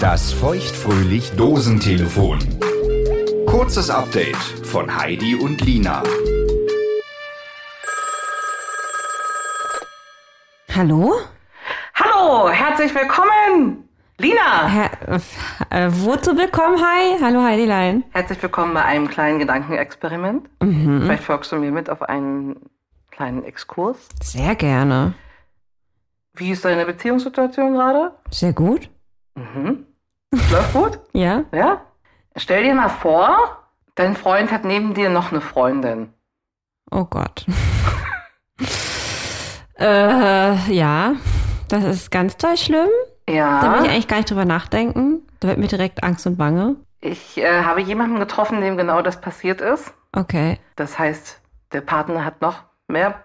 Das feuchtfröhlich Dosentelefon. Kurzes Update von Heidi und Lina. Hallo? Hallo, herzlich willkommen, Lina. Herr, äh, wozu willkommen? Hi. Hallo Heidilein. Herzlich willkommen bei einem kleinen Gedankenexperiment. Vielleicht folgst du mir mit auf einen kleinen Exkurs. Sehr gerne. Wie ist deine Beziehungssituation gerade? Sehr gut. Mhm. Läuft gut? Ja? Ja? Stell dir mal vor, dein Freund hat neben dir noch eine Freundin. Oh Gott. äh, ja. Das ist ganz toll schlimm. Da will Ja. ich eigentlich gar nicht drüber nachdenken. Da wird mir direkt Angst und Bange. Ich äh, habe jemanden getroffen, dem genau das passiert ist. Okay. Das heißt, der Partner hat noch mehr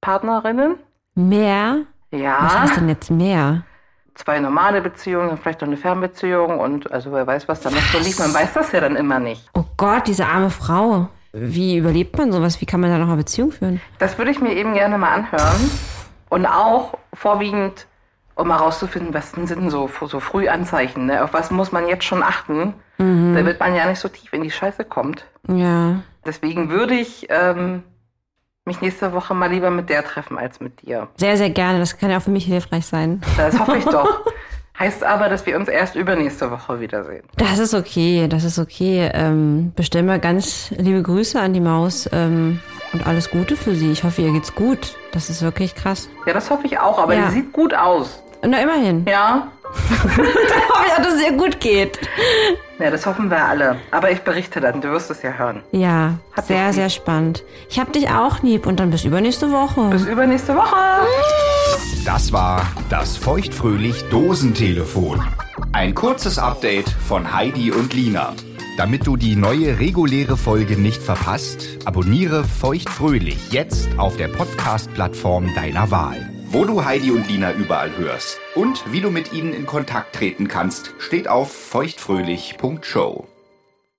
Partnerinnen. Mehr? Ja. Was heißt denn jetzt mehr? Zwei normale Beziehungen, vielleicht noch eine Fernbeziehung und also wer weiß, was da noch so liegt. Man weiß das ja dann immer nicht. Oh Gott, diese arme Frau. Wie überlebt man sowas? Wie kann man da noch eine Beziehung führen? Das würde ich mir eben gerne mal anhören und auch vorwiegend, um herauszufinden, was sind so, so Frühanzeichen, ne? auf was muss man jetzt schon achten, damit man ja nicht so tief in die Scheiße kommt. Ja. Deswegen würde ich ähm, mich nächste Woche mal lieber mit der treffen als mit dir. Sehr, sehr gerne. Das kann ja auch für mich hilfreich sein. Das hoffe ich doch. Heißt aber, dass wir uns erst übernächste Woche wiedersehen. Das ist okay, das ist okay. Ähm, bestell mal ganz liebe Grüße an die Maus ähm, und alles Gute für sie. Ich hoffe, ihr geht's gut. Das ist wirklich krass. Ja, das hoffe ich auch, aber Ja. die sieht gut aus. Na, immerhin. Ja, hoffe ich, dass es ihr gut geht. Ja, das hoffen wir alle. Aber ich berichte dann, du wirst es ja hören. Ja, Hab sehr, sehr spannend. Ich hab dich auch lieb und dann bis übernächste Woche. Bis übernächste Woche. Das war das feuchtfröhlich Dosentelefon. Ein kurzes Update von Heidi und Lina. Damit du die neue reguläre Folge nicht verpasst, abonniere feuchtfröhlich jetzt auf der Podcast-Plattform deiner Wahl. Wo du Heidi und Lina überall hörst und wie du mit ihnen in Kontakt treten kannst, steht auf feuchtfröhlich.show.